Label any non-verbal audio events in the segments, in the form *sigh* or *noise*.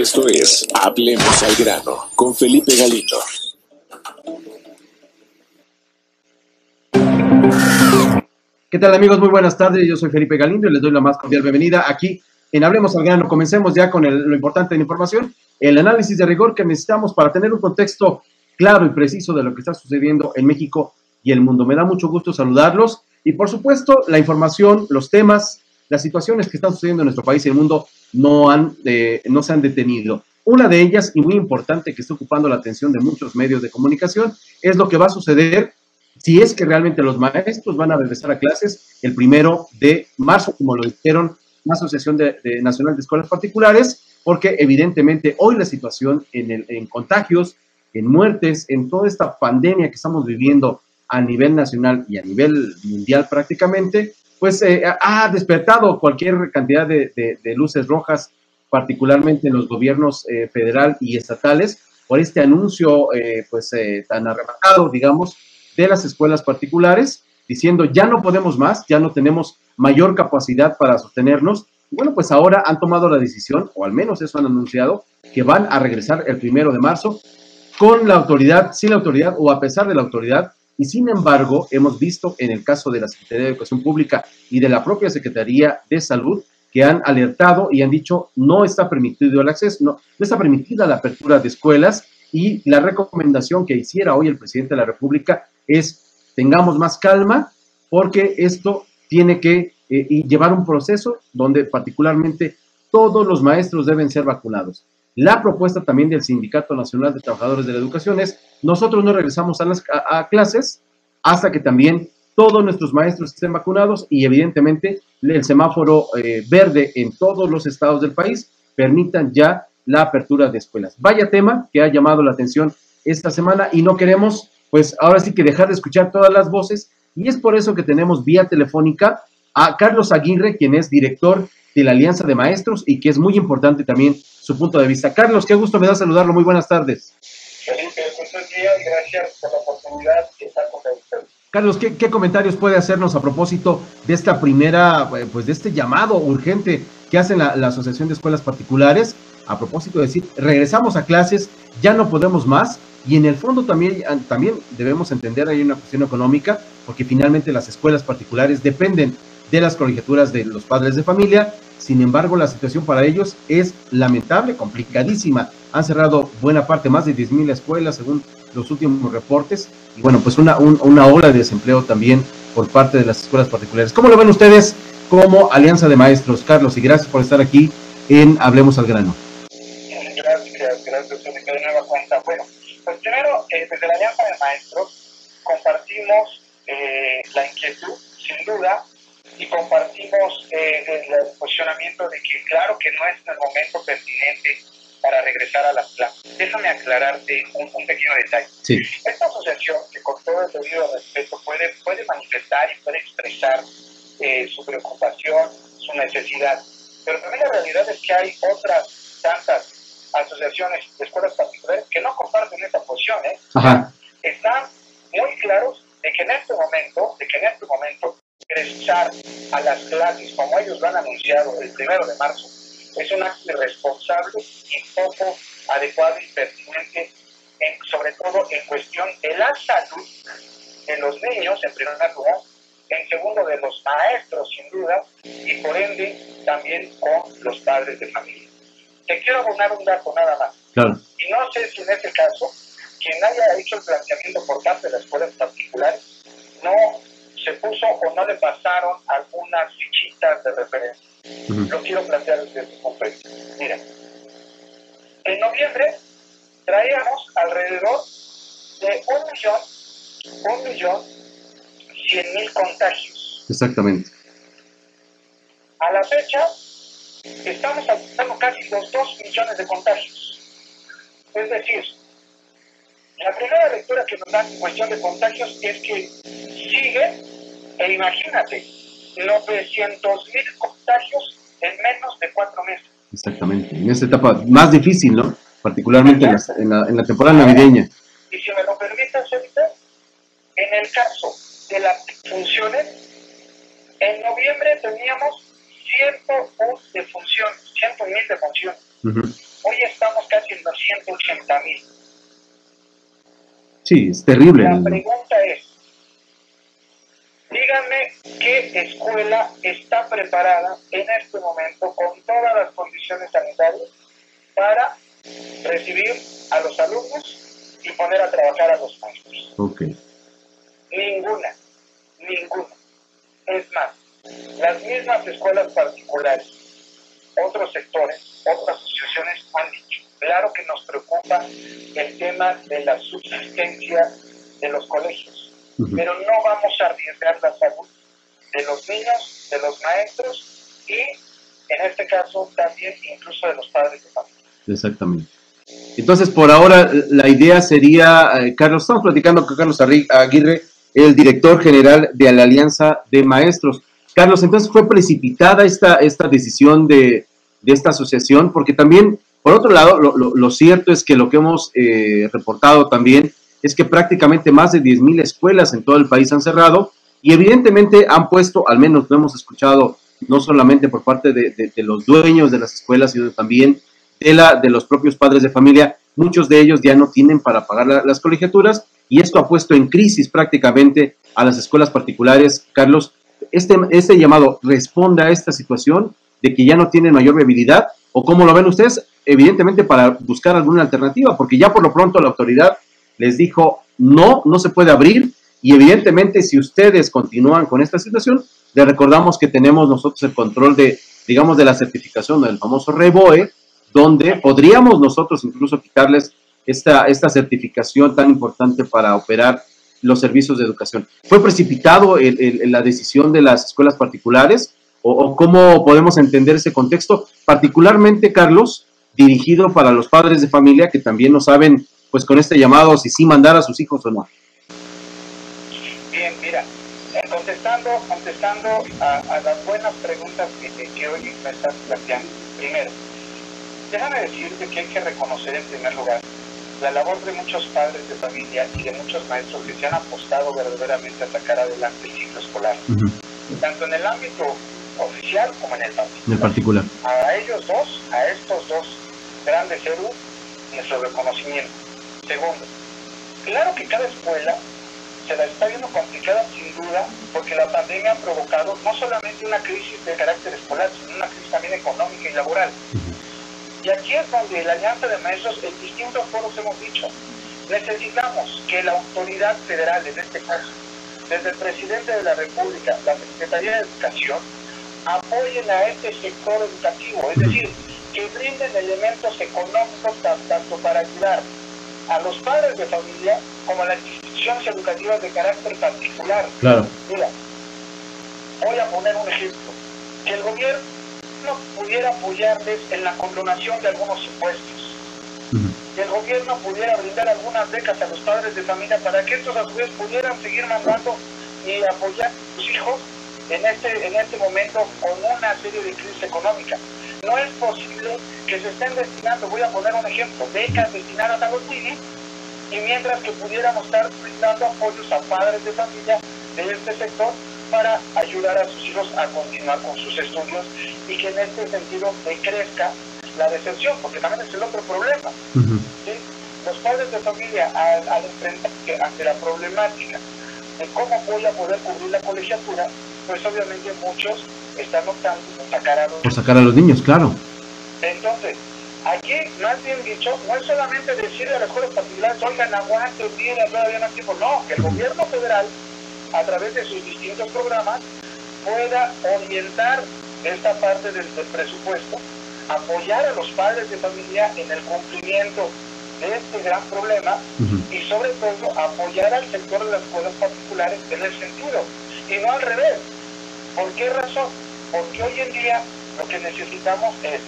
Esto es Hablemos al grano con Felipe Galindo. ¿Qué tal amigos? Muy buenas tardes. Yo soy Felipe Galindo y les doy la más cordial bienvenida aquí en Hablemos al grano. Comencemos ya con lo importante de la información, el análisis de rigor que necesitamos para tener un contexto claro y preciso de lo que está sucediendo en México y el mundo. Me da mucho gusto saludarlos y por supuesto la información, los temas, las situaciones que están sucediendo en nuestro país y el mundo no, han, eh, no se han detenido. Una de ellas, y muy importante, que está ocupando la atención de muchos medios de comunicación, es lo que va a suceder si es que realmente los maestros van a regresar a clases el primero de marzo, como lo dijeron la Asociación de, Nacional de Escuelas Particulares, porque evidentemente hoy la situación en, el, en contagios, en muertes, en toda esta pandemia que estamos viviendo a nivel nacional y a nivel mundial prácticamente, pues eh, ha despertado cualquier cantidad de, luces rojas, particularmente en los gobiernos eh, federal y estatales, por este anuncio eh, pues eh, tan arrebatado, digamos, de las escuelas particulares, diciendo ya no podemos más, ya no tenemos mayor capacidad para sostenernos. Bueno, pues ahora han tomado la decisión, o al menos eso han anunciado, que van a regresar el primero de marzo con la autoridad, sin la autoridad o a pesar de la autoridad. Y sin embargo, hemos visto en el caso de la Secretaría de Educación Pública y de la propia Secretaría de Salud que han alertado y han dicho no está permitido el acceso, no, está permitida la apertura de escuelas y la recomendación que hiciera hoy el presidente de la República es tengamos más calma porque esto tiene que eh, llevar un proceso donde particularmente todos los maestros deben ser vacunados. La propuesta también del Sindicato Nacional de Trabajadores de la Educación es nosotros no regresamos a las a, clases hasta que también todos nuestros maestros estén vacunados y evidentemente el semáforo eh, verde en todos los estados del país permitan ya la apertura de escuelas. Vaya tema que ha llamado la atención esta semana y no queremos pues ahora sí que dejar de escuchar todas las voces y es por eso que tenemos vía telefónica a Carlos Aguirre, quien es director de la Alianza de Maestros y que es muy importante también su punto de vista. Carlos, qué gusto me da saludarlo. Muy buenas tardes. Felipe, buenos días. Gracias por la oportunidad de estar con ustedes. Carlos, ¿qué, ¿qué, comentarios puede hacernos a propósito de esta primera, pues de este llamado urgente que hace la, la Asociación de Escuelas Particulares? A propósito de decir, regresamos a clases, ya no podemos más, y en el fondo también, también debemos entender hay una cuestión económica, porque finalmente las escuelas particulares dependen de las colegiaturas de los padres de familia. Sin embargo, la situación para ellos es lamentable, complicadísima. Han cerrado buena parte, más de 10.000 escuelas, según los últimos reportes. Y bueno, pues una, un, una ola de desempleo también por parte de las escuelas particulares. ¿Cómo lo ven ustedes como Alianza de Maestros? Carlos, y gracias por estar aquí en Hablemos al Grano. Gracias, gracias, Felipe, de nueva cuenta. Bueno, pues primero, eh, desde la Alianza de Maestros compartimos eh, la inquietud, sin duda, y compartimos eh, el posicionamiento de que claro que no es el momento pertinente para regresar a las clases. Déjame aclararte un, un pequeño detalle. Sí. Esta asociación, que con todo el debido respeto puede, puede manifestar y puede expresar eh, su preocupación, su necesidad, pero también la realidad es que hay otras tantas asociaciones de escuelas particulares que no comparten esta posición. ¿eh? Ajá. Están muy claros de que en este momento, de que en este momento regresar a las clases como ellos lo han anunciado el primero de marzo es un acto irresponsable y poco adecuado y pertinente, en, sobre todo en cuestión de la salud de los niños, en primer lugar, en segundo de los maestros, sin duda, y por ende también con los padres de familia. Te quiero abonar un dato nada más. Claro. Y no sé si en este caso, quien haya hecho el planteamiento por parte de las escuelas particulares, no se puso o no le pasaron algunas fichitas de referencia. Uh -huh. Lo quiero plantear desde este punto de vista. Mira, en noviembre traíamos alrededor de un millón, un millón, cien mil contagios. Exactamente. A la fecha, estamos alcanzando casi los dos millones de contagios. Es decir, la primera lectura que nos dan en cuestión de contagios es que sigue, e imagínate, 900 mil contagios en menos de cuatro meses. Exactamente, en esta etapa más difícil, ¿no? Particularmente en la, en la, en la temporada navideña. Y si me lo permites, ahorita, en el caso de las funciones, en noviembre teníamos 101 defunciones, 100 mil defunciones. Uh -huh. Hoy estamos casi en 280 mil. Sí, es terrible. La pregunta es, díganme qué escuela está preparada en este momento con todas las condiciones sanitarias para recibir a los alumnos y poner a trabajar a los maestros. Okay. Ninguna, ninguna. Es más, las mismas escuelas particulares, otros sectores, otras asociaciones han dicho, claro que nos preocupa el tema de la subsistencia de los colegios, pero no vamos a arriesgar la salud de los niños, de los maestros y, en este caso, también incluso de los padres de familia. Exactamente. Entonces, por ahora, la idea sería, eh, Carlos, estamos platicando con Carlos Aguirre, el director general de la Alianza de Maestros. Carlos, entonces fue precipitada esta, esta decisión de, esta asociación, porque también, por otro lado, lo, cierto es que lo que hemos eh, reportado también es que prácticamente más de 10.000 escuelas en todo el país han cerrado y evidentemente han puesto, al menos lo hemos escuchado, no solamente por parte de, los dueños de las escuelas, sino también de, la, de los propios padres de familia, muchos de ellos ya no tienen para pagar las colegiaturas y esto ha puesto en crisis prácticamente a las escuelas particulares. Carlos, este, este llamado responde a esta situación de que ya no tienen mayor viabilidad o cómo lo ven ustedes, evidentemente para buscar alguna alternativa, porque ya por lo pronto la autoridad les dijo no, no se puede abrir y evidentemente si ustedes continúan con esta situación, les recordamos que tenemos nosotros el control de, digamos, de la certificación del famoso REBOE, donde podríamos nosotros incluso quitarles esta, esta certificación tan importante para operar los servicios de educación. ¿Fue precipitado la decisión de las escuelas particulares o, cómo podemos entender ese contexto? Particularmente, Carlos, dirigido para los padres de familia que también no saben, pues con este llamado, si sí mandar a sus hijos o no. Bien, mira, eh, contestando, contestando a, las buenas preguntas que, que hoy me estás planteando. Primero, déjame decirte que hay que reconocer en primer lugar la labor de muchos padres de familia y de muchos maestros que se han apostado verdaderamente a sacar adelante el ciclo escolar, tanto en el ámbito oficial como en el particular. particular. A ellos dos, a estos dos grandes héroes, nuestro reconocimiento. Segundo, claro que cada escuela se la está viendo complicada sin duda porque la pandemia ha provocado no solamente una crisis de carácter escolar, sino una crisis también económica y laboral. Y aquí es donde la Alianza de Maestros en distintos foros hemos dicho, necesitamos que la autoridad federal, en este caso, desde el presidente de la República, la Secretaría de Educación, apoyen a este sector educativo, es decir, que brinden elementos económicos tanto para ayudar a los padres de familia como a las instituciones educativas de carácter particular. Claro. Mira, voy a poner un ejemplo. Que el gobierno no pudiera apoyarles en la condonación de algunos impuestos. Que el gobierno pudiera brindar algunas becas a los padres de familia para que estos a su vez pudieran seguir mandando y apoyar a sus hijos en este, en este momento con una serie de crisis económica. No es posible que se estén destinando, voy a poner un ejemplo, becas destinadas a los niños y mientras que pudiéramos estar brindando apoyos a padres de familia de este sector para ayudar a sus hijos a continuar con sus estudios y que en este sentido decrezca la decepción, porque también es el otro problema. Los padres de familia, al, al enfrentarse ante la problemática de cómo voy a poder cubrir la colegiatura, pues obviamente muchos están optando por sacar a los, por sacar a los niños, claro. Entonces, aquí, más bien dicho, no es solamente decirle a las escuelas particulares, oigan, aguanten, mira, todavía más tiempo. No, que el gobierno federal a través de sus distintos programas, pueda orientar esta parte del, presupuesto, apoyar a los padres de familia en el cumplimiento de este gran problema y sobre todo apoyar al sector de las escuelas particulares en el sentido, y no al revés. ¿Por qué razón? Porque hoy en día lo que necesitamos es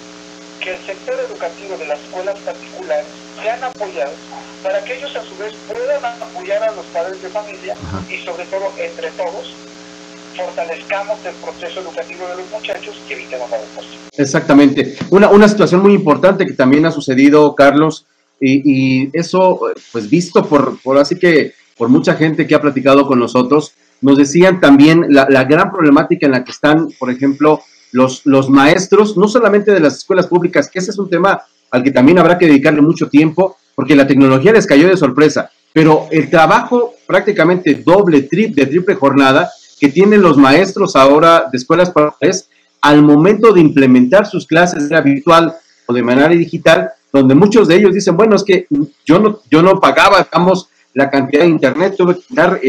que el sector educativo de las escuelas particulares sean apoyados para que ellos a su vez puedan apoyar a los padres de familia y sobre todo entre todos fortalezcamos el proceso educativo de los muchachos y evitemos la deporte. Exactamente. Una, una situación muy importante que también ha sucedido, Carlos, y, eso, pues visto por, por así que por mucha gente que ha platicado con nosotros, nos decían también la, gran problemática en la que están, por ejemplo, los, los maestros, no solamente de las escuelas públicas, que ese es un tema al que también habrá que dedicarle mucho tiempo, porque la tecnología les cayó de sorpresa, pero el trabajo prácticamente doble, triple, de triple jornada que tienen los maestros ahora de escuelas particulares al momento de implementar sus clases de virtual o de manera digital, donde muchos de ellos dicen, bueno, es que yo no, yo no pagaba, digamos, la cantidad de internet, tuve que dar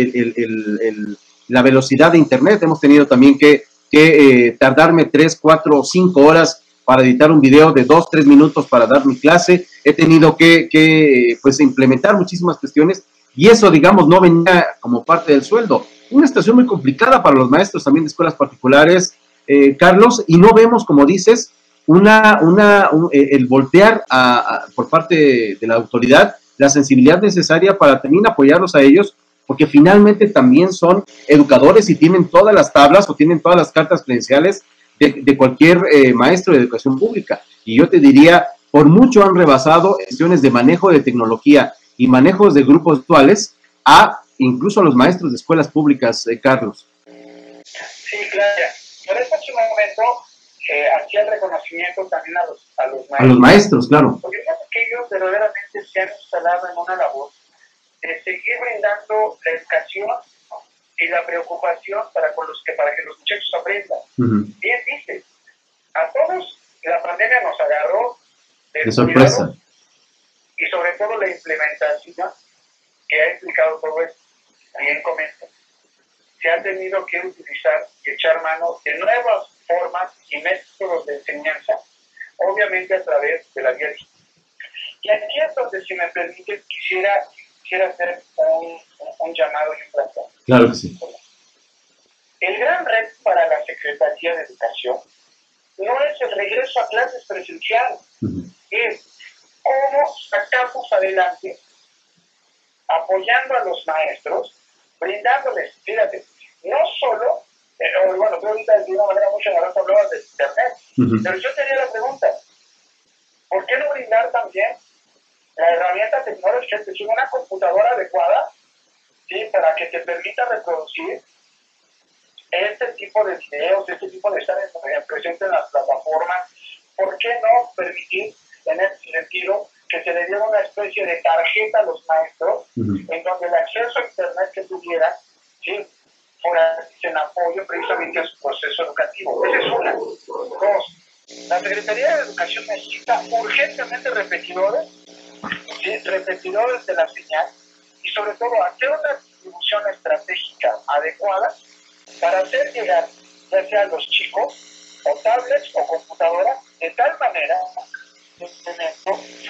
la velocidad de internet, hemos tenido también que, eh, tardarme tres, cuatro o cinco horas para editar un video de dos, tres minutos para dar mi clase, he tenido que, que pues implementar muchísimas cuestiones y eso, digamos, no venía como parte del sueldo. Una situación muy complicada para los maestros también de escuelas particulares, eh, Carlos, y no vemos, como dices, una, una, eh, el voltear por parte de la autoridad la sensibilidad necesaria para también apoyarlos a ellos, porque finalmente también son educadores y tienen todas las tablas o tienen todas las cartas credenciales de, cualquier eh, maestro de educación pública. Y yo te diría, por mucho han rebasado cuestiones de manejo de tecnología y manejos de grupos actuales a incluso a los maestros de escuelas públicas, eh, Carlos. Sí, claro. Por eso en momento eh, hacía el reconocimiento también a los, a los maestros. A los maestros, claro. Porque fíjate que ellos verdaderamente se han instalado en una labor de seguir brindando la educación y la preocupación para, con los que, para que los muchachos aprendan. Bien dice, a todos la pandemia nos agarró de, sorpresa. Y sobre todo la implementación que ha implicado todo esto. Bien comenta. Se ha tenido que utilizar y echar mano de nuevas formas y métodos de enseñanza, obviamente a través de la vía digital. Y aquí es donde, si me permite, quisiera, quisiera hacer un, un, llamado y un plantón. Claro que sí. El gran reto para la Secretaría de Educación no es el regreso a clases presenciales, es cómo sacamos adelante, apoyando a los maestros, brindándoles, fíjate, no solo eh, bueno, tú ahorita de una manera muy generosa hablabas de Internet, pero yo tenía la pregunta, ¿por qué no brindar también la herramienta tecnológica, es decir, una computadora adecuada, ¿sí? para que te permita reproducir este tipo de videos, este tipo de estar presente en las plataformas? ¿Por qué no permitir, en ese sentido, que se le diera una especie de tarjeta a los maestros, en donde el acceso a Internet que tuviera, ¿sí? en apoyo precisamente a su proceso educativo. Esa es una. Dos, la Secretaría de Educación necesita urgentemente repetidores, repetidores de la señal y sobre todo hacer una distribución estratégica adecuada para hacer llegar ya sea a los chicos o tablets o computadoras de tal manera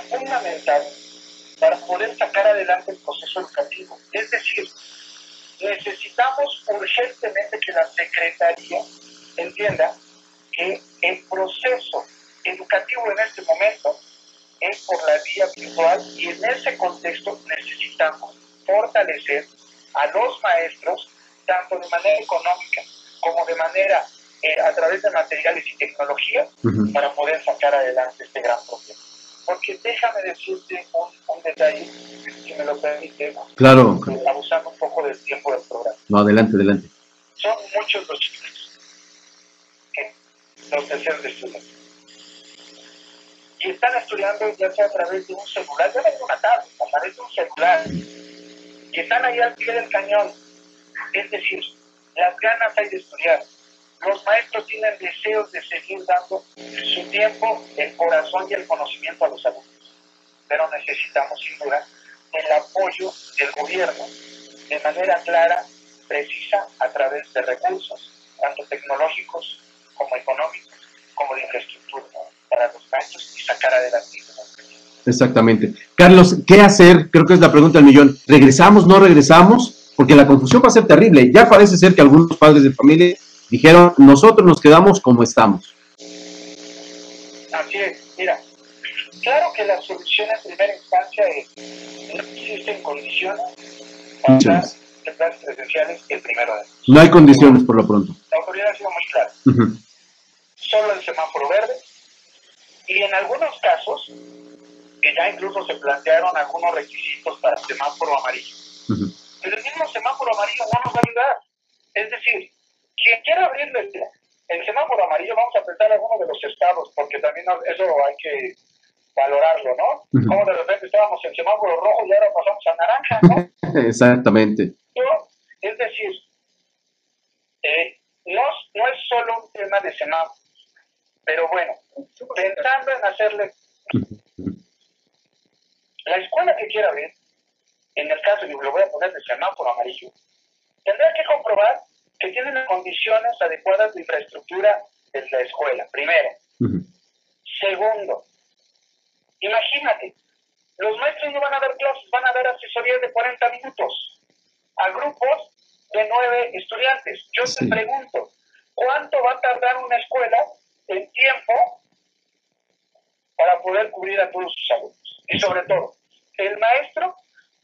fundamental para poder sacar adelante el proceso educativo. Es decir, necesitamos urgentemente que la Secretaría entienda que el proceso educativo en este momento es por la vía virtual y en ese contexto necesitamos fortalecer a los maestros tanto de manera económica como de manera eh, a través de materiales y tecnología para poder sacar adelante este gran problema. Porque déjame decirte un, un detalle, si me lo permite, claro. abusando un poco del tiempo del programa. No, adelante, adelante. Son muchos los chicos que los deseos de estudiar. Y están estudiando ya sea a través de un celular, ya una tablet, a través de un celular. Y están ahí al pie del cañón. Es decir, las ganas hay de estudiar los maestros tienen deseos de seguir dando su tiempo, el corazón y el conocimiento a los alumnos. Pero necesitamos, sin duda, el apoyo del gobierno de manera clara, precisa, a través de recursos, tanto tecnológicos como económicos, como de infraestructura, para los y sacar adelante. Exactamente. Carlos, ¿qué hacer? Creo que es la pregunta del millón. ¿Regresamos, no regresamos? Porque la confusión va a ser terrible. Ya parece ser que algunos padres de familia Dijeron, nosotros nos quedamos como estamos. Así es, mira, claro que la solución en primera instancia es, no existen condiciones para las clases presenciales el primero de No hay condiciones por lo pronto. La autoridad ha sido muy clara. Solo el semáforo verde y en algunos casos, que ya incluso se plantearon algunos requisitos para el semáforo amarillo. Pero el mismo semáforo amarillo no nos va a ayudar. Es decir, quien quiera abrirle el semáforo amarillo, vamos a pensar algunos de los estados, porque también eso hay que, valorarlo, ¿no? Como de repente estábamos en semáforo rojo y ahora pasamos a naranja, ¿no? *laughs* Exactamente. es decir, eh, no, no es solo un tema de semáforo, pero bueno, pensando en hacerle... La escuela que quiera ver, en el caso, y lo voy a poner de semáforo amarillo, tendrá que comprobar que tienen las condiciones adecuadas de infraestructura de la escuela, primero. Segundo, imagínate, los maestros no van a dar clases, van a dar asesorías de 40 minutos a grupos de nueve estudiantes. Yo te pregunto, ¿cuánto va a tardar una escuela en tiempo para poder cubrir a todos sus alumnos? Y sobre todo, el maestro,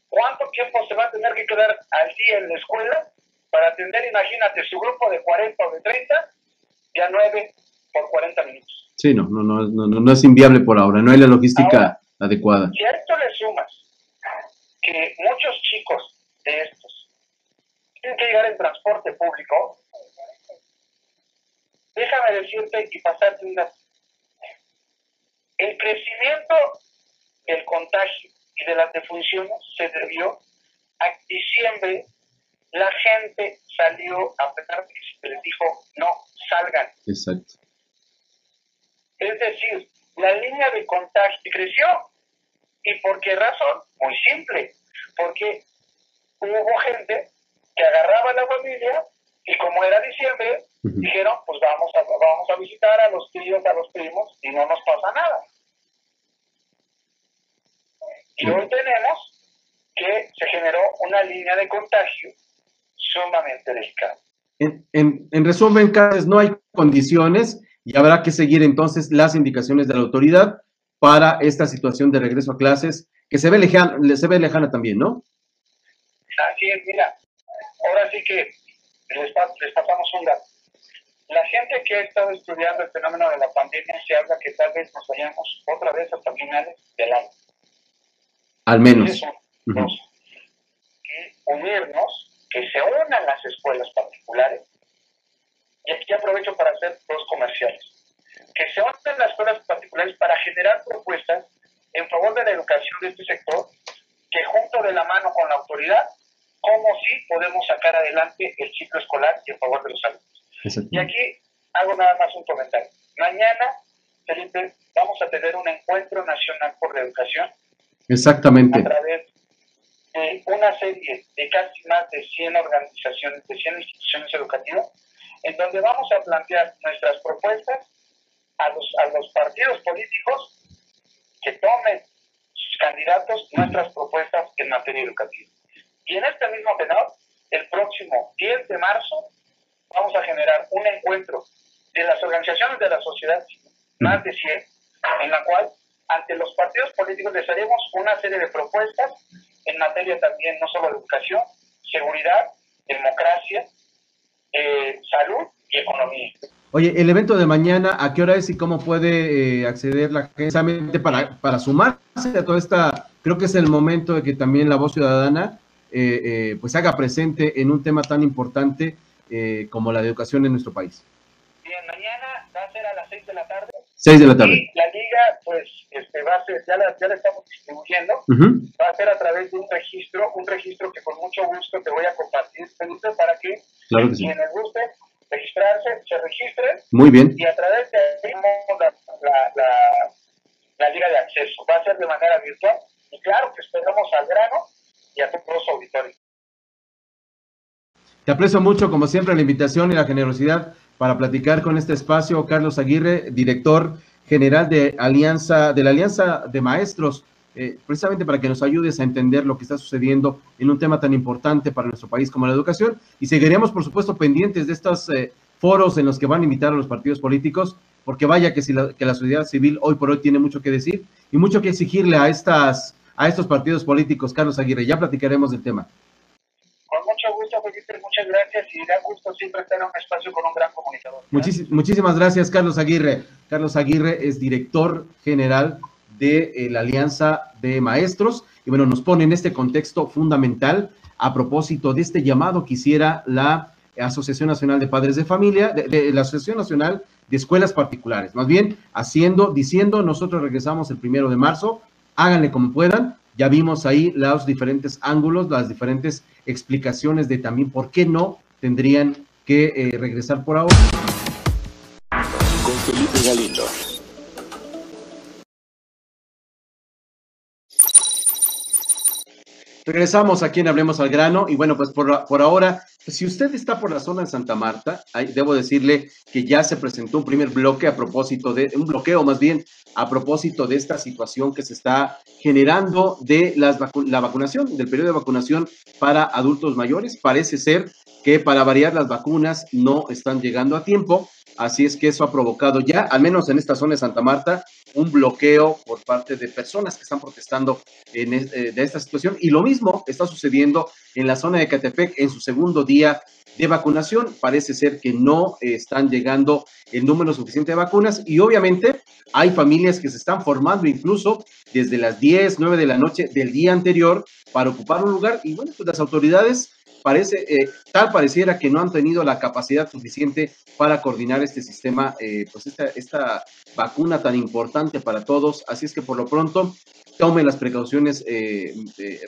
¿cuánto tiempo se va a tener que quedar al día en la escuela para atender, imagínate, su grupo de 40 o de 30 y a 9 por 40 minutos? Sí, no, no, no, no, no es inviable por ahora, no hay la logística adecuada. Si a esto le sumas que muchos chicos de estos tienen que llegar en transporte público, déjame decirte y pasarte un dato. El crecimiento del contagio y de las defunciones se debió a diciembre la gente salió a pesar de que se les dijo no salgan. Exacto. Es decir, la línea de contagio creció. ¿Y por qué razón? Muy simple. Porque hubo gente que agarraba a la familia y como era diciembre, dijeron, pues vamos a, vamos a visitar a los tíos, a los primos y no nos pasa nada. Y hoy tenemos que se generó una línea de contagio sumamente delicada. En, en, en resumen, no hay condiciones y habrá que seguir entonces las indicaciones de la autoridad para esta situación de regreso a clases que se ve lejana, se ve lejana también, ¿no? Así es, mira, ahora sí que les, les pasamos un dato. La gente que ha estado estudiando el fenómeno de la pandemia se habla que tal vez nos vayamos otra vez hasta finales del año. Al menos. Eso, que unirnos, que se unan las escuelas particulares. Y aquí aprovecho para hacer dos comerciales. Que se unan las escuelas particulares para generar propuestas en favor de la educación de este sector, que junto de la mano con la autoridad, cómo sí podemos sacar adelante el ciclo escolar y en favor de los alumnos. Y aquí hago nada más un comentario. Mañana, Felipe, vamos a tener un encuentro nacional por la educación Exactamente. A través de una serie de casi más de 100 organizaciones, de 100 instituciones educativas, en donde vamos a plantear nuestras propuestas a los, a los partidos políticos que tomen sus candidatos nuestras propuestas en materia educativa. Y en este mismo tenor, el próximo 10 de marzo, vamos a generar un encuentro de las organizaciones de la sociedad, más de 100, en la cual ante los partidos políticos les haremos una serie de propuestas en materia también no solo de educación, seguridad, democracia, eh, salud y economía. Oye, el evento de mañana, ¿a qué hora es y cómo puede eh, acceder la gente para, para sumarse a toda esta? Creo que es el momento de que también la voz ciudadana eh, pues haga presente en un tema tan importante como la educación en nuestro país. Bien, mañana va a ser a las 6 de la tarde. 6 de la tarde. Y la liga, pues, este, va a ser, ya la, ya la estamos distribuyendo, va a ser a través de un registro, un registro que con mucho gusto te voy a compartir, para que, claro que sí. quienes guste registrarse, se registren. Muy bien. Y a través de ahí la, la, la, la liga de acceso. Va a ser de manera virtual y claro que esperamos al grano y a todos los auditores. Te aprecio mucho, como siempre, la invitación y la generosidad para platicar con este espacio Carlos Aguirre, director general de Alianza, de la Alianza de Maestros, eh, precisamente para que nos ayudes a entender lo que está sucediendo en un tema tan importante para nuestro país como la educación. Y seguiremos, por supuesto, pendientes de estos eh, foros en los que van a invitar a los partidos políticos, porque vaya que, si la, que la sociedad civil hoy por hoy tiene mucho que decir y mucho que exigirle a, estas, a estos partidos políticos. Carlos Aguirre, ya platicaremos del tema. Con mucho gusto, Felipe, muchas gracias y da gusto siempre estar un espacio con un gran comunicador. muchísimas gracias, Carlos Aguirre. Carlos Aguirre es director general de eh, la Alianza de Maestros y bueno, nos pone en este contexto fundamental a propósito de este llamado que hiciera la Asociación Nacional de Padres de Familia, de, la Asociación Nacional de escuelas particulares, más bien haciendo, diciendo, nosotros regresamos el primero de marzo, háganle como puedan, ya vimos ahí los diferentes ángulos, las diferentes explicaciones de también por qué no tendrían que eh, regresar por ahora. Con Felipe Galindo. Regresamos aquí en Hablemos al Grano y bueno, pues por, por ahora, si usted está por la zona de Santa Marta, debo decirle que ya se presentó un primer bloque a propósito de, un bloqueo más bien, a propósito de esta situación que se está generando de las la vacunación, del periodo de vacunación para adultos mayores. Parece ser que para variar las vacunas no están llegando a tiempo. Así es que eso ha provocado ya, al menos en esta zona de Santa Marta, un bloqueo por parte de personas que están protestando en, eh, de esta situación. Y lo mismo está sucediendo en la zona de Catepec en su segundo día de vacunación. Parece ser que no están llegando el número suficiente de vacunas y obviamente hay familias que se están formando incluso desde las 10, 9 de la noche del día anterior para ocupar un lugar y bueno, pues las autoridades parece, eh, tal pareciera que no han tenido la capacidad suficiente para coordinar este sistema, eh, pues esta, esta vacuna tan importante para todos. Así es que por lo pronto tomen las precauciones eh,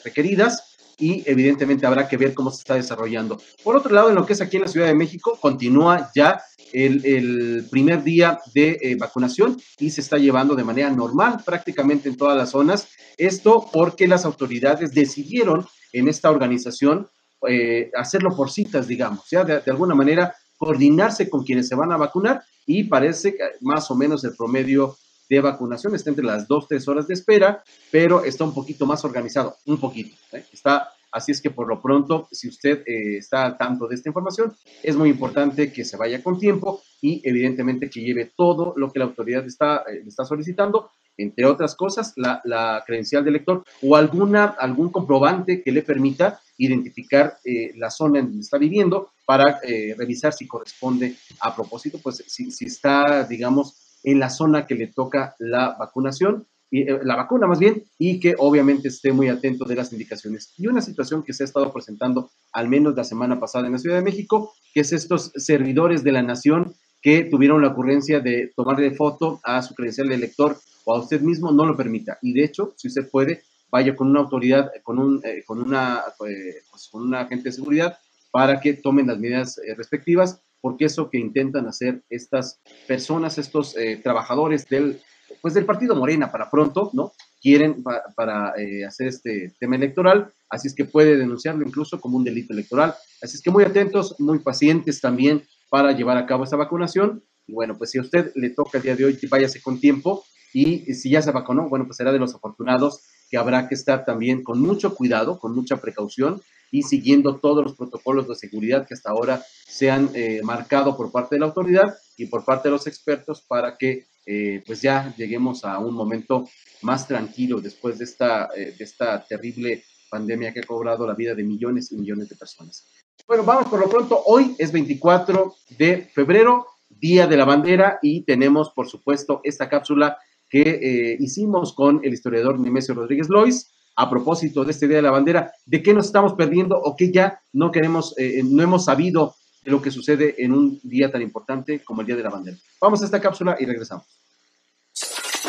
requeridas y evidentemente habrá que ver cómo se está desarrollando. Por otro lado, en lo que es aquí en la Ciudad de México, continúa ya el, el primer día de vacunación y se está llevando de manera normal prácticamente en todas las zonas. Esto porque las autoridades decidieron en esta organización eh, hacerlo por citas, digamos, ¿ya? De, alguna manera coordinarse con quienes se van a vacunar y parece que más o menos el promedio de vacunación está entre las dos, tres horas de espera, pero está un poquito más organizado, un poquito. ¿eh? Está, así es que por lo pronto, si usted eh, está al tanto de esta información, es muy importante que se vaya con tiempo y evidentemente que lleve todo lo que la autoridad está, está solicitando entre otras cosas, la, credencial del lector o alguna, algún comprobante que le permita identificar eh, la zona en donde está viviendo para eh, revisar si corresponde a propósito, pues si, si, está, digamos, en la zona que le toca la vacunación, y, eh, la vacuna más bien, y que obviamente esté muy atento de las indicaciones. Y una situación que se ha estado presentando al menos la semana pasada en la Ciudad de México, que es estos servidores de la nación que tuvieron la ocurrencia de tomarle foto a su credencial de lector o a usted mismo no lo permita. Y de hecho, si usted puede, vaya con una autoridad, con, un, eh, con, una, eh, pues, con agente de seguridad para que tomen las medidas eh, respectivas, porque eso que intentan hacer estas personas, estos trabajadores del, pues del partido Morena para pronto, ¿no? Quieren para hacer este tema electoral, así es que puede denunciarlo incluso como un delito electoral. Así es que muy atentos, muy pacientes también para llevar a cabo esta vacunación. Bueno, pues si a usted le toca el día de hoy, váyase con tiempo, y si ya se vacunó, bueno, pues será de los afortunados que habrá que estar también con mucho cuidado, con mucha precaución y siguiendo todos los protocolos de seguridad que hasta ahora se han eh, marcado por parte de la autoridad y por parte de los expertos para que eh, pues ya lleguemos a un momento más tranquilo después de esta, eh, de esta terrible pandemia que ha cobrado la vida de millones y millones de personas. Bueno, vamos por lo pronto. Hoy es 24 de febrero, Día de la Bandera, y tenemos, por supuesto, esta cápsula que eh, hicimos con el historiador Nemesio Rodríguez Lois a propósito de este Día de la Bandera, de qué nos estamos perdiendo o qué ya no queremos, eh, no hemos sabido de lo que sucede en un día tan importante como el Día de la Bandera. Vamos a esta cápsula y regresamos.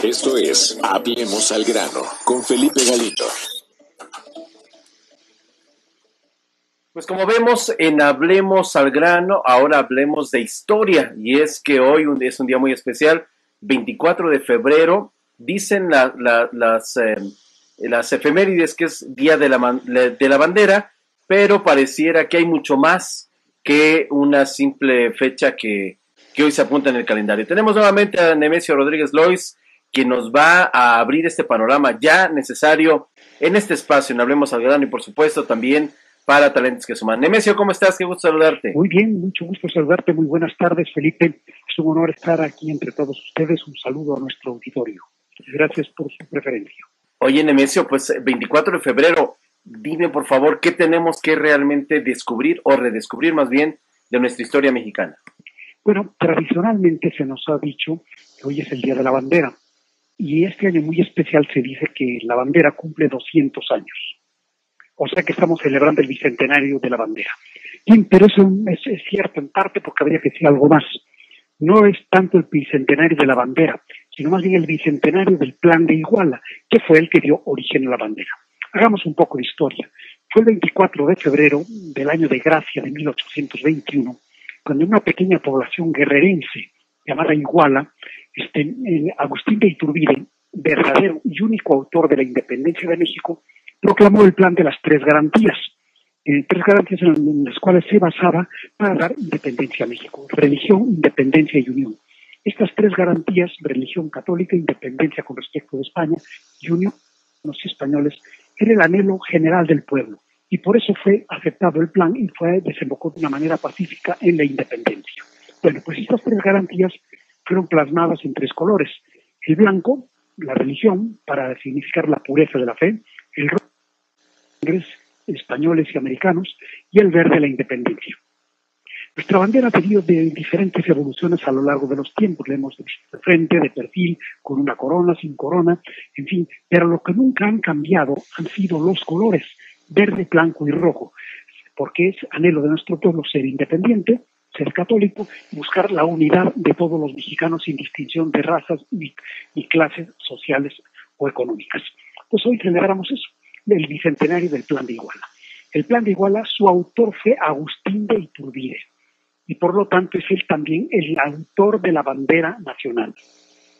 Esto es Hablemos al grano con Felipe Galindo. Pues como vemos en Hablemos al grano, ahora hablemos de historia y es que hoy es un día muy especial 24 de febrero, dicen las, eh, las efemérides que es Día de la, de la Bandera, pero pareciera que hay mucho más que una simple fecha que, que hoy se apunta en el calendario. Tenemos nuevamente a Nemesio Rodríguez Lois, quien nos va a abrir este panorama ya necesario en este espacio, en Hablemos al Grano y por supuesto también para Talentos que Suman. Nemesio, ¿cómo estás? Qué gusto saludarte. Muy bien, mucho gusto saludarte. Muy buenas tardes, Felipe. Es un honor estar aquí entre todos ustedes. Un saludo a nuestro auditorio. Gracias por su preferencia. Oye, Nemesio, pues 24 de febrero, dime por favor qué tenemos que realmente descubrir o redescubrir más bien de nuestra historia mexicana. Bueno, tradicionalmente se nos ha dicho que hoy es el Día de la Bandera. Y este año muy especial se dice que la bandera cumple 200 años. O sea que estamos celebrando el bicentenario de la bandera. pero eso es, cierto en parte porque habría que decir algo más. no es tanto el bicentenario de la bandera, sino más bien el bicentenario del plan de Iguala, que fue el que dio origen a la bandera. Hagamos un poco de historia. Fue el 24 de febrero del año de gracia de 1821, cuando una pequeña población guerrerense llamada Iguala, este, Agustín de Iturbide, verdadero y único autor de la independencia de México, proclamó el plan de las tres garantías, eh, tres garantías en, las cuales se basaba para dar independencia a México, religión, independencia y unión. Estas tres garantías, religión católica, independencia con respecto de España y unión los españoles, era el anhelo general del pueblo y por eso fue aceptado el plan y fue desembocó de una manera pacífica en la independencia. Bueno, pues estas tres garantías fueron plasmadas en tres colores. El blanco, la religión, para significar la pureza de la fe, el rojo, españoles y americanos, y el verde, la independencia. Nuestra bandera ha tenido de diferentes evoluciones a lo largo de los tiempos. La hemos visto de frente, de perfil, con una corona, sin corona, en fin. Pero lo que nunca han cambiado han sido los colores, verde, blanco y rojo, porque es anhelo de nuestro pueblo ser independiente, ser católico, buscar la unidad de todos los mexicanos sin distinción de razas y, y clases sociales o económicas. Pues hoy celebramos eso, el bicentenario del Plan de Iguala. El Plan de Iguala, su autor fue Agustín de Iturbide y por lo tanto es él también el autor de la bandera nacional.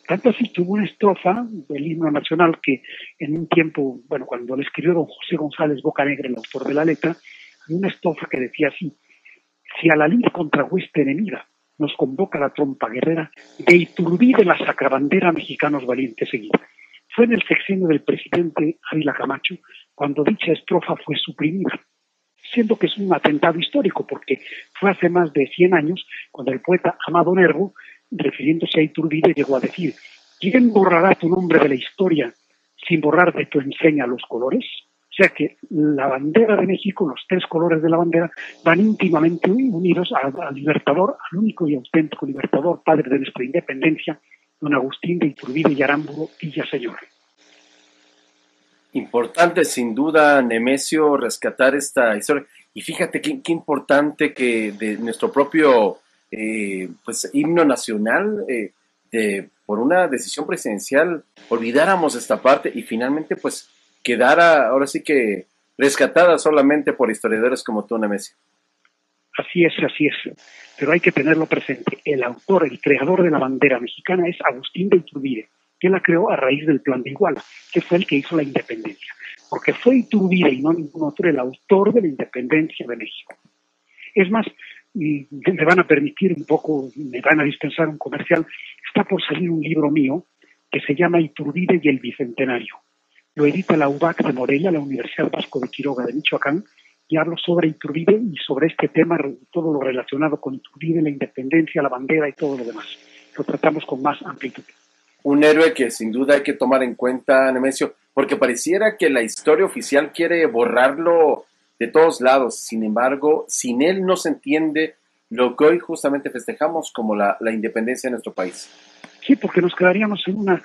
Tanto así tuvo una estrofa del himno nacional que en un tiempo, bueno, cuando le escribió don José González Bocanegra, el autor de la letra, había una estrofa que decía así, si a la lid contra hueste enemiga nos convoca la trompa guerrera, de Iturbide la sacrabandera mexicanos valientes seguida. Fue en el sexenio del presidente Ávila Camacho cuando dicha estrofa fue suprimida siendo que es un atentado histórico, porque fue hace más de 100 años cuando el poeta Amado Nervo, refiriéndose a Iturbide, llegó a decir, ¿quién borrará tu nombre de la historia sin borrar de tu enseña los colores? O sea que la bandera de México, los tres colores de la bandera, van íntimamente unidos al, libertador, al único y auténtico libertador, padre de nuestra independencia, don Agustín de Iturbide y Arámburo Señor. Importante, sin duda, Nemesio, rescatar esta historia. Y fíjate qué, importante que de nuestro propio eh, pues, himno nacional, eh, por una decisión presidencial, olvidáramos esta parte y finalmente pues quedara ahora sí que rescatada solamente por historiadores como tú, Nemesio. Así es, así es. Pero hay que tenerlo presente. El autor, el creador de la bandera mexicana es Agustín de Iturbide que la creó a raíz del plan de Iguala, que fue el que hizo la independencia, porque fue Iturbide y no ningún otro el autor de la independencia de México. Es más, me van a permitir un poco, me van a dispensar un comercial, está por salir un libro mío que se llama Iturbide y el Bicentenario. Lo edita la UBAC de Morelia, la Universidad Vasco de Quiroga de Michoacán, hablo sobre Iturbide y sobre este tema, todo lo relacionado con Iturbide, la independencia, la bandera y todo lo demás. Lo tratamos con más amplitud un héroe que sin duda hay que tomar en cuenta, Nemesio, porque pareciera que la historia oficial quiere borrarlo de todos lados. Sin embargo, sin él no se entiende lo que hoy justamente festejamos como la, independencia de nuestro país. Sí, porque nos quedaríamos en una,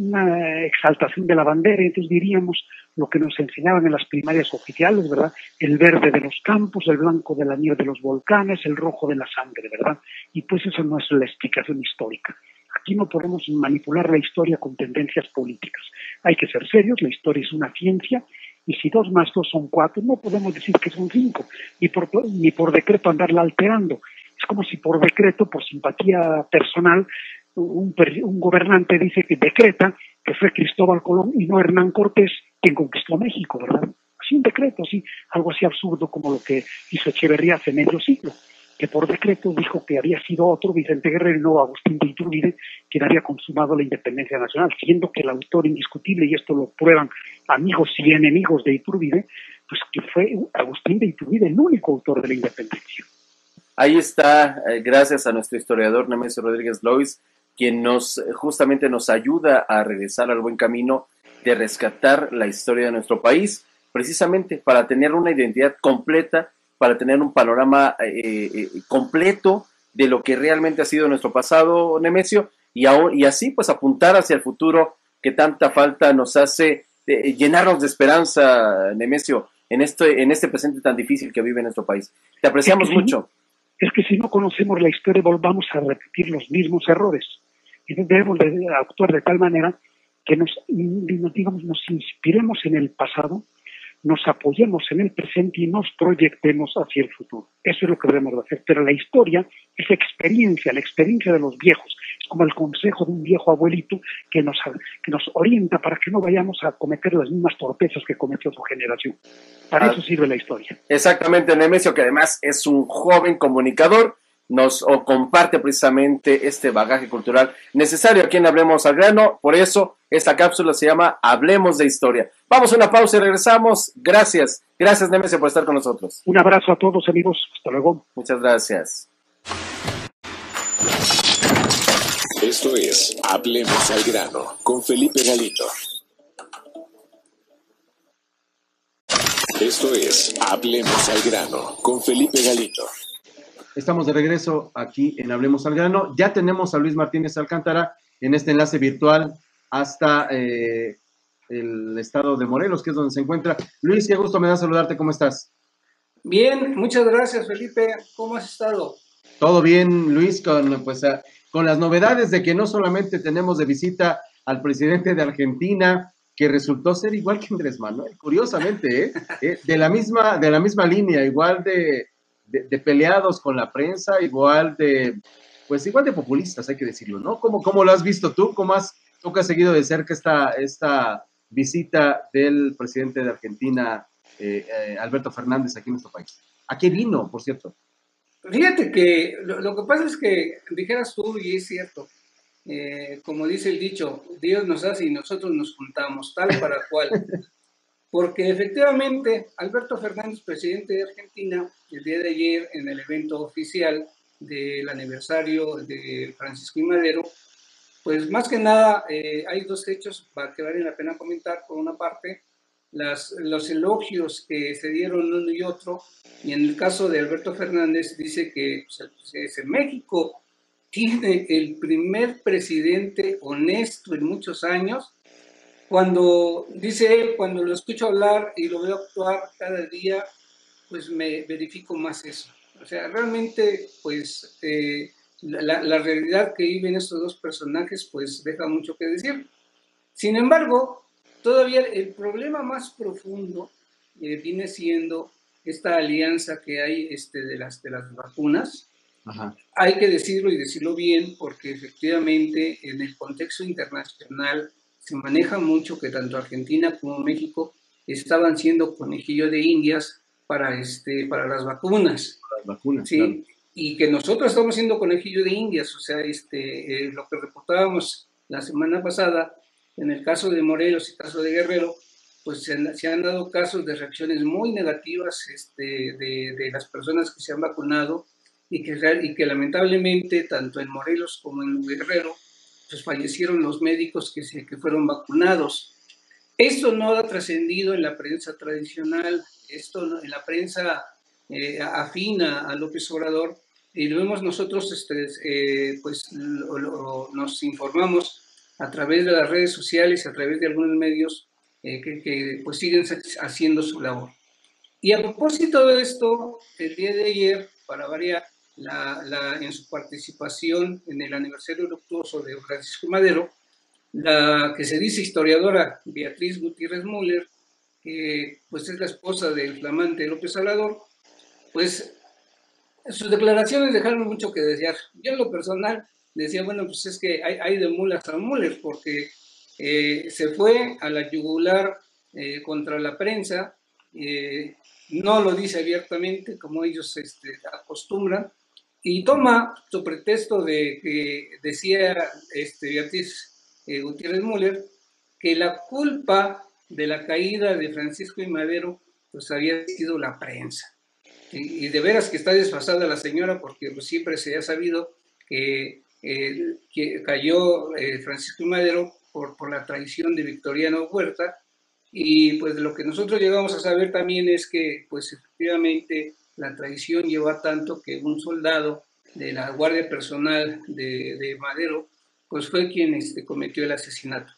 una exaltación de la bandera, y entonces diríamos lo que nos enseñaban en las primarias oficiales, ¿verdad? El verde de los campos, el blanco de la nieve de los volcanes, el rojo de la sangre, ¿verdad? Y pues eso no es la explicación histórica. Aquí no podemos manipular la historia con tendencias políticas. Hay que ser serios, la historia es una ciencia y si dos más dos son cuatro, no podemos decir que son cinco, ni por, ni por decreto andarla alterando. Es como si por decreto, por simpatía personal, un, un gobernante dice que decreta que fue Cristóbal Colón y no Hernán Cortés quien conquistó México, ¿verdad? Así un decreto, así, algo así absurdo como lo que hizo Echeverría hace medio siglo que por decreto dijo que había sido otro Vicente Guerrero y no Agustín de Iturbide quien había consumado la independencia nacional, siendo que el autor indiscutible, y esto lo prueban amigos y enemigos de Iturbide, pues que fue Agustín de Iturbide el único autor de la independencia. Ahí está, eh, gracias a nuestro historiador Nemesio Rodríguez Lois, quien nos justamente nos ayuda a regresar al buen camino de rescatar la historia de nuestro país, precisamente para tener una identidad completa para tener un panorama eh, eh, completo de lo que realmente ha sido nuestro pasado, Nemesio, y, y así pues apuntar hacia el futuro que tanta falta nos hace eh, llenarnos de esperanza, Nemesio, en este, en este presente tan difícil que vive nuestro país. Te apreciamos mucho. es que si no conocemos la historia volvamos a repetir los mismos errores. Y debemos de actuar de tal manera que nos, digamos, nos inspiremos en el pasado, nos apoyemos en el presente y nos proyectemos hacia el futuro. Eso es lo que debemos de hacer. Pero la historia es experiencia, la experiencia de los viejos. Es como el consejo de un viejo abuelito que nos, que nos orienta para que no vayamos a cometer las mismas torpezas que cometió su generación. Para ah, eso sirve la historia. Exactamente, Nemesio, que además es un joven comunicador nos o comparte precisamente este bagaje cultural necesario aquí en Hablemos al Grano. Por eso esta cápsula se llama Hablemos de Historia. Vamos a una pausa y regresamos. Gracias. Gracias, Nemesio, por estar con nosotros. Un abrazo a todos, amigos. Hasta luego. Muchas gracias. Esto es Hablemos al Grano con Felipe Galito. Esto es Hablemos al Grano con Felipe Galito. Estamos de regreso aquí en Hablemos al Grano. Ya tenemos a Luis Martínez Alcántara en este enlace virtual hasta eh, el estado de Morelos, que es donde se encuentra. Luis, qué gusto me da saludarte. ¿Cómo estás? Bien, muchas gracias, Felipe. ¿Cómo has estado? Todo bien, Luis, con, pues, con las novedades de que no solamente tenemos de visita al presidente de Argentina, que resultó ser igual que Andrés Manuel, curiosamente, ¿eh? eh de, la misma, de la misma línea, igual de, de, peleados con la prensa, igual de, pues igual de populistas, hay que decirlo, ¿no? ¿Cómo, cómo lo has visto tú? ¿Cómo has, tú que has seguido de cerca esta, esta visita del presidente de Argentina, eh, eh, Alberto Fernández, aquí en nuestro país? ¿A qué vino, por cierto? Fíjate que lo, que pasa es que dijeras tú, y es cierto, eh, como dice el dicho, Dios nos hace y nosotros nos juntamos, tal para cual. *laughs* porque efectivamente Alberto Fernández, presidente de Argentina, el día de ayer en el evento oficial del aniversario de Francisco y Madero, pues más que nada eh, hay dos hechos que valen la pena comentar. Por una parte, las, los elogios que se dieron uno y otro, y en el caso de Alberto Fernández dice que pues, México tiene el primer presidente honesto en muchos años cuando, dice él, cuando lo escucho hablar y lo veo actuar cada día, pues me verifico más eso. O sea, realmente, pues eh, la, realidad que viven estos dos personajes, pues deja mucho que decir. Sin embargo, todavía el problema más profundo eh, viene siendo esta alianza que hay este, de, las, de las vacunas. Hay que decirlo y decirlo bien, porque efectivamente en el contexto internacional se maneja mucho que tanto Argentina como México estaban siendo conejillo de indias para, este, para las vacunas. Las vacunas, sí. Y que nosotros estamos siendo conejillo de indias, o sea, este, eh, lo que reportábamos la semana pasada, en el caso de Morelos y el caso de Guerrero, pues se han, dado casos de reacciones muy negativas este, de, de, las personas que se han vacunado y que, y que lamentablemente tanto en Morelos como en Guerrero pues fallecieron los médicos que, se, que fueron vacunados. Esto no ha trascendido en la prensa tradicional, esto en la prensa eh, afina a López Obrador, y lo vemos nosotros, este, eh, pues nos informamos a través de las redes sociales, a través de algunos medios eh, que, pues siguen haciendo su labor. Y a propósito de esto, el día de ayer, para variar, la, en su participación en el aniversario luctuoso de Francisco Madero, la que se dice historiadora Beatriz Gutiérrez Müller, que pues es la esposa del flamante López Salvador, pues sus declaraciones dejaron mucho que desear. Yo en lo personal decía, bueno, pues es que hay, de mulas a Müller, porque eh, se fue a la yugular eh, contra la prensa, eh, no lo dice abiertamente como ellos este, acostumbran, y toma su pretexto de que decía este, Beatriz eh, Gutiérrez Müller que la culpa de la caída de Francisco y Madero pues había sido la prensa. Y, de veras que está desfasada la señora porque pues, siempre se ha sabido que, eh, que cayó eh, Francisco y Madero por, por la traición de Victoriano Huerta y pues lo que nosotros llegamos a saber también es que pues efectivamente la traición lleva tanto que un soldado de la Guardia Personal de, Madero, pues fue quien este, cometió el asesinato.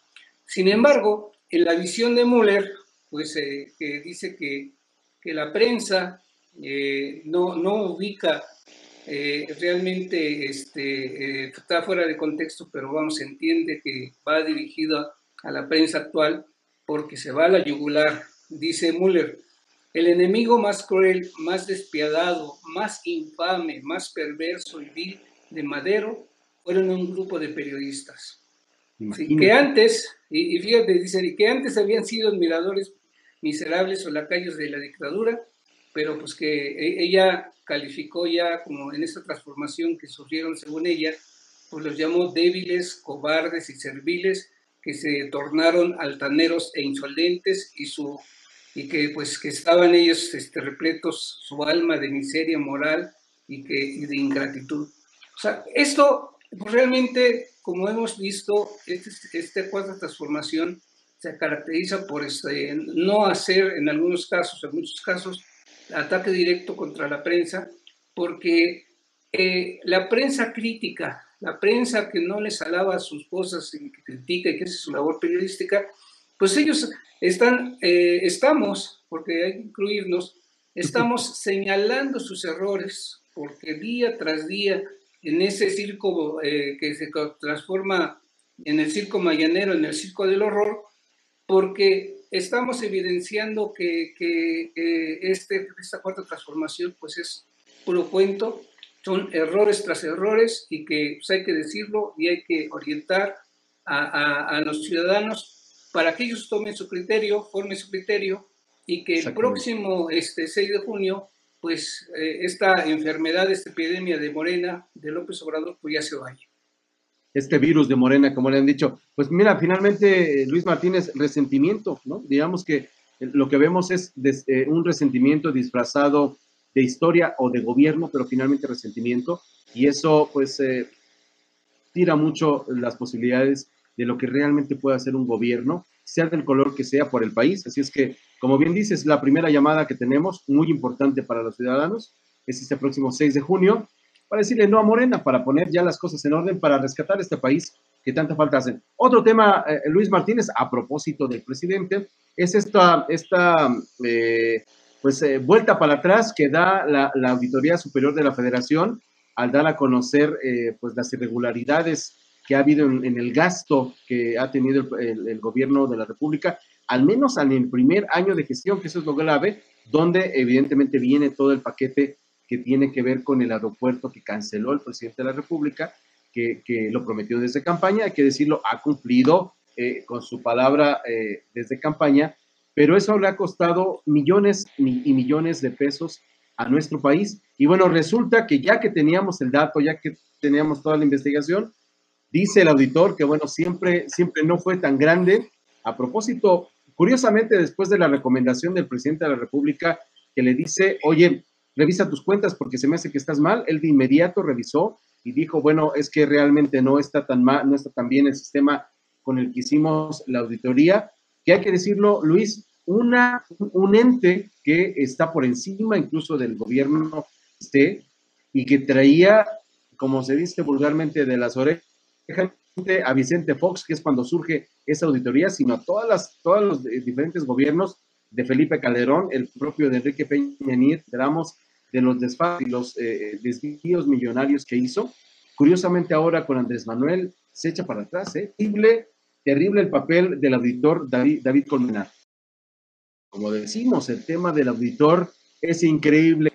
Sin embargo, en la visión de Müller, pues eh, que dice que, que, la prensa eh, no, no ubica eh, realmente este, está fuera de contexto, pero vamos, se entiende que va dirigido a la prensa actual porque se va a la yugular. Dice Müller, el enemigo más cruel, más despiadado, más infame, más perverso y vil de Madero fueron un grupo de periodistas. que antes, y, y, fíjate, dice, que antes habían sido admiradores miserables o lacayos de la dictadura, pero pues que e, ella calificó ya como en esta transformación que sufrieron según ella, pues los llamó débiles, cobardes y serviles, que se tornaron altaneros e insolentes y su y que pues que estaban ellos este, repletos su alma de miseria moral y que y de ingratitud. O sea, esto pues, realmente, como hemos visto, este, esta cuarta transformación se caracteriza por este, no hacer en algunos casos, en muchos casos, ataque directo contra la prensa, porque eh, la prensa crítica, la prensa que no les alaba sus cosas y que critica y que hace su labor periodística, pues ellos están, eh, estamos, porque hay que incluirnos, estamos señalando sus errores, porque día tras día en ese circo eh, que se transforma en el circo mayanero, en el circo del horror, porque estamos evidenciando que, este, esta cuarta transformación pues es puro cuento, son errores tras errores y que pues, hay que decirlo y hay que orientar a, los ciudadanos para que ellos tomen su criterio, formen su criterio y que el próximo este, 6 de junio pues eh, esta enfermedad, esta epidemia de Morena, de López Obrador, pues ya se vaya este virus de Morena, como le han dicho. Pues mira, finalmente, Luis Martínez, resentimiento, ¿no? Digamos que lo que vemos es eh, un resentimiento disfrazado de historia o de gobierno, pero finalmente resentimiento, y eso pues eh, tira mucho las posibilidades de lo que realmente puede hacer un gobierno, sea del color que sea por el país. Así es que, como bien dices, la primera llamada que tenemos, muy importante para los ciudadanos, es este próximo 6 de junio, para decirle no a Morena, para poner ya las cosas en orden, para rescatar este país que tanta falta hacen. Otro tema, eh, Luis Martínez, a propósito del presidente, es esta, esta eh, pues, eh, vuelta para atrás que da la, Auditoría Superior de la Federación al dar a conocer pues, las irregularidades que ha habido en, el gasto que ha tenido el, el, gobierno de la República, al menos en el primer año de gestión, que eso es lo grave, donde evidentemente viene todo el paquete que tiene que ver con el aeropuerto que canceló el presidente de la República, que, que lo prometió desde campaña, hay que decirlo, ha cumplido eh, con su palabra eh, desde campaña, pero eso le ha costado millones y millones de pesos a nuestro país. Y bueno, resulta que ya que teníamos el dato, ya que teníamos toda la investigación, dice el auditor que bueno, siempre, siempre no fue tan grande. A propósito, curiosamente, después de la recomendación del presidente de la República que le dice, oye, revisa tus cuentas porque se me hace que estás mal. Él de inmediato revisó y dijo, bueno, es que realmente no está tan mal, no está tan bien el sistema con el que hicimos la auditoría, que hay que decirlo, Luis, una, un ente que está por encima incluso del gobierno este, y que traía, como se dice vulgarmente, de las orejas a Vicente Fox, que es cuando surge esa auditoría, sino a todas las, todos los diferentes gobiernos de Felipe Calderón, el propio de Enrique Peña Nieto, de los desfases y los eh, desvíos millonarios que hizo. Curiosamente ahora con Andrés Manuel se echa para atrás, ¿eh? Terrible, terrible el papel del auditor David, David Colmenar. Como decimos, el tema del auditor es increíble.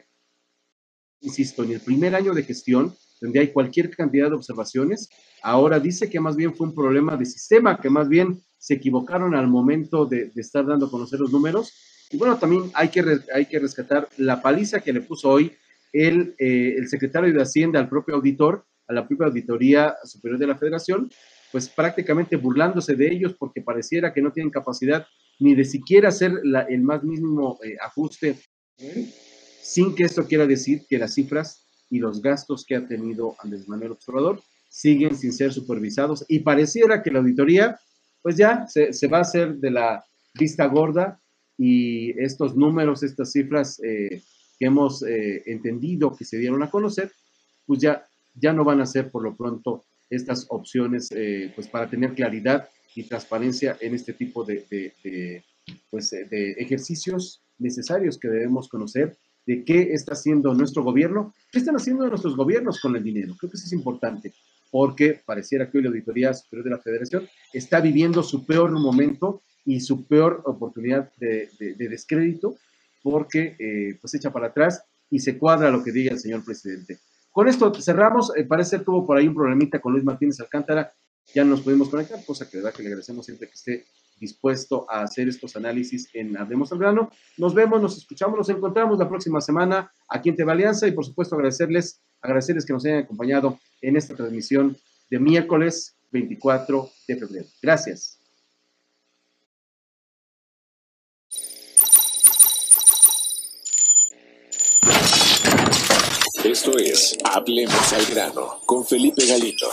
Insisto, en el primer año de gestión, donde hay cualquier cantidad de observaciones, ahora dice que más bien fue un problema de sistema, que más bien se equivocaron al momento de, estar dando a conocer los números. Y bueno, también hay que, hay que rescatar la paliza que le puso hoy el, eh, el secretario de Hacienda al propio auditor, a la propia Auditoría Superior de la Federación, pues prácticamente burlándose de ellos porque pareciera que no tienen capacidad ni de siquiera hacer el más mínimo eh, ajuste, sin que esto quiera decir que las cifras y los gastos que ha tenido Andrés Manuel Observador siguen sin ser supervisados. Y pareciera que la auditoría pues ya se, va a hacer de la vista gorda y estos números, estas cifras eh, que hemos eh, entendido que se dieron a conocer, pues ya, ya no van a ser por lo pronto estas opciones eh, pues para tener claridad y transparencia en este tipo de, pues, de ejercicios necesarios que debemos conocer de qué está haciendo nuestro gobierno, qué están haciendo nuestros gobiernos con el dinero. Creo que eso es importante, porque pareciera que hoy la Auditoría Superior de la Federación está viviendo su peor momento y su peor oportunidad de, descrédito, porque eh, pues echa para atrás y se cuadra lo que diga el señor presidente. Con esto cerramos. Eh, parece que tuvo por ahí un problemita con Luis Martínez Alcántara. Ya nos pudimos conectar, cosa que, verdad que le agradecemos siempre que esté dispuesto a hacer estos análisis en Hablemos al Grano. Nos vemos, nos escuchamos, nos encontramos la próxima semana aquí en Teba Alianza y por supuesto agradecerles, agradecerles que nos hayan acompañado en esta transmisión de miércoles 24 de febrero. Gracias. Esto es Hablemos al grano con Felipe Galito.